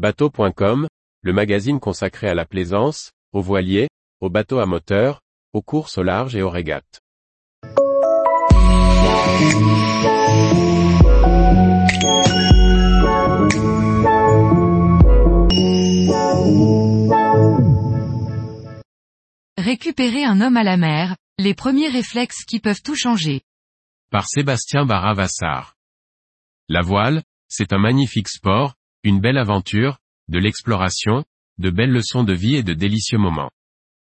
Bateau.com, le magazine consacré à la plaisance, aux voiliers, aux bateaux à moteur, aux courses au large et aux régates. Récupérer un homme à la mer, les premiers réflexes qui peuvent tout changer. Par Sébastien Baravassar. La voile, c'est un magnifique sport, une belle aventure, de l'exploration, de belles leçons de vie et de délicieux moments.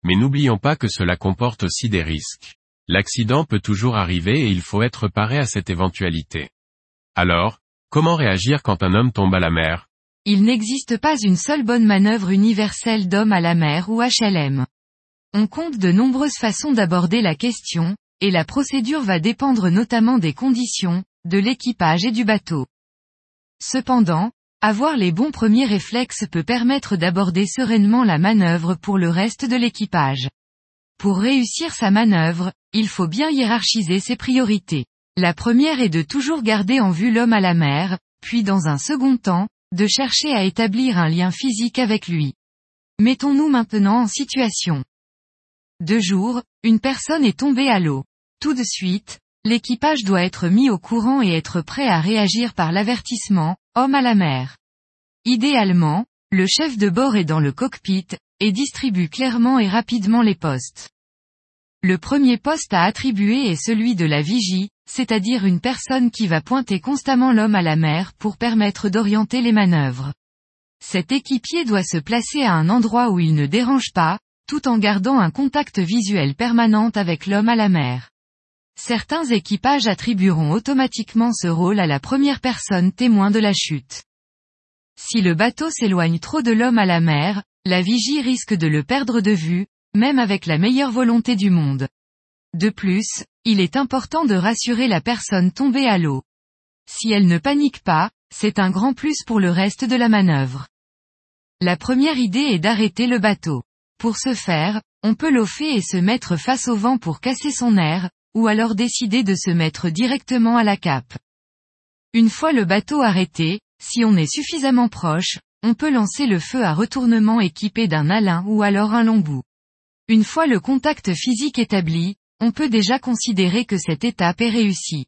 Mais n'oublions pas que cela comporte aussi des risques. L'accident peut toujours arriver et il faut être paré à cette éventualité. Alors, comment réagir quand un homme tombe à la mer? Il n'existe pas une seule bonne manœuvre universelle d'homme à la mer ou HLM. On compte de nombreuses façons d'aborder la question, et la procédure va dépendre notamment des conditions, de l'équipage et du bateau. Cependant, avoir les bons premiers réflexes peut permettre d'aborder sereinement la manœuvre pour le reste de l'équipage. Pour réussir sa manœuvre, il faut bien hiérarchiser ses priorités. La première est de toujours garder en vue l'homme à la mer, puis dans un second temps, de chercher à établir un lien physique avec lui. Mettons-nous maintenant en situation. Deux jours, une personne est tombée à l'eau. Tout de suite, l'équipage doit être mis au courant et être prêt à réagir par l'avertissement, homme à la mer. Idéalement, le chef de bord est dans le cockpit, et distribue clairement et rapidement les postes. Le premier poste à attribuer est celui de la vigie, c'est-à-dire une personne qui va pointer constamment l'homme à la mer pour permettre d'orienter les manœuvres. Cet équipier doit se placer à un endroit où il ne dérange pas, tout en gardant un contact visuel permanent avec l'homme à la mer. Certains équipages attribueront automatiquement ce rôle à la première personne témoin de la chute. Si le bateau s'éloigne trop de l'homme à la mer, la vigie risque de le perdre de vue, même avec la meilleure volonté du monde. De plus, il est important de rassurer la personne tombée à l'eau. Si elle ne panique pas, c'est un grand plus pour le reste de la manœuvre. La première idée est d'arrêter le bateau. Pour ce faire, on peut l'offer et se mettre face au vent pour casser son air, ou alors décider de se mettre directement à la cape. Une fois le bateau arrêté, si on est suffisamment proche, on peut lancer le feu à retournement équipé d'un alin ou alors un long bout. Une fois le contact physique établi, on peut déjà considérer que cette étape est réussie.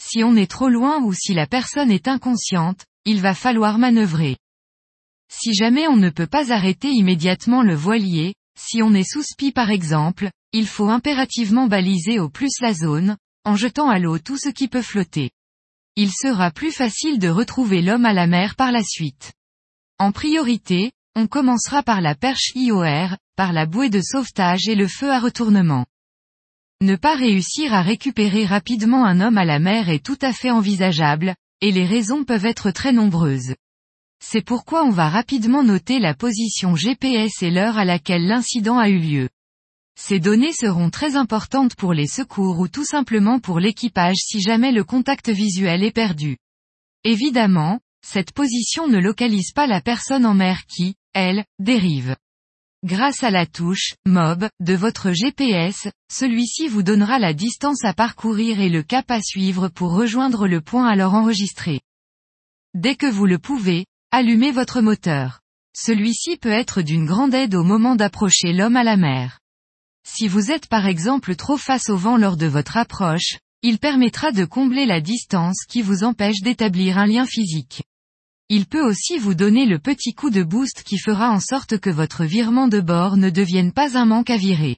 Si on est trop loin ou si la personne est inconsciente, il va falloir manœuvrer. Si jamais on ne peut pas arrêter immédiatement le voilier, si on est sous spi par exemple, il faut impérativement baliser au plus la zone, en jetant à l'eau tout ce qui peut flotter. Il sera plus facile de retrouver l'homme à la mer par la suite. En priorité, on commencera par la perche IOR, par la bouée de sauvetage et le feu à retournement. Ne pas réussir à récupérer rapidement un homme à la mer est tout à fait envisageable, et les raisons peuvent être très nombreuses. C'est pourquoi on va rapidement noter la position GPS et l'heure à laquelle l'incident a eu lieu. Ces données seront très importantes pour les secours ou tout simplement pour l'équipage si jamais le contact visuel est perdu. Évidemment, cette position ne localise pas la personne en mer qui, elle, dérive. Grâce à la touche MOB de votre GPS, celui-ci vous donnera la distance à parcourir et le cap à suivre pour rejoindre le point alors enregistré. Dès que vous le pouvez, Allumez votre moteur. Celui-ci peut être d'une grande aide au moment d'approcher l'homme à la mer. Si vous êtes par exemple trop face au vent lors de votre approche, il permettra de combler la distance qui vous empêche d'établir un lien physique. Il peut aussi vous donner le petit coup de boost qui fera en sorte que votre virement de bord ne devienne pas un manque à virer.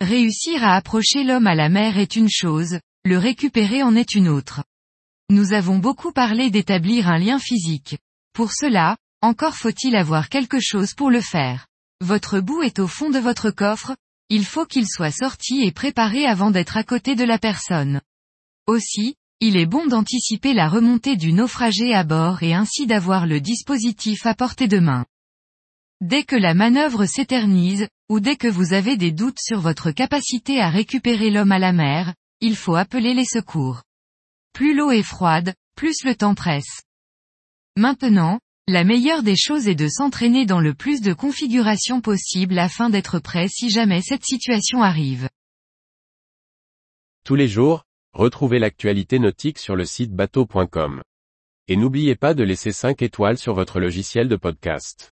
Réussir à approcher l'homme à la mer est une chose, le récupérer en est une autre. Nous avons beaucoup parlé d'établir un lien physique. Pour cela, encore faut-il avoir quelque chose pour le faire. Votre bout est au fond de votre coffre, il faut qu'il soit sorti et préparé avant d'être à côté de la personne. Aussi, il est bon d'anticiper la remontée du naufragé à bord et ainsi d'avoir le dispositif à portée de main. Dès que la manœuvre s'éternise, ou dès que vous avez des doutes sur votre capacité à récupérer l'homme à la mer, il faut appeler les secours. Plus l'eau est froide, plus le temps presse. Maintenant, la meilleure des choses est de s'entraîner dans le plus de configurations possible afin d'être prêt si jamais cette situation arrive. Tous les jours, retrouvez l'actualité nautique sur le site bateau.com Et n'oubliez pas de laisser 5 étoiles sur votre logiciel de podcast.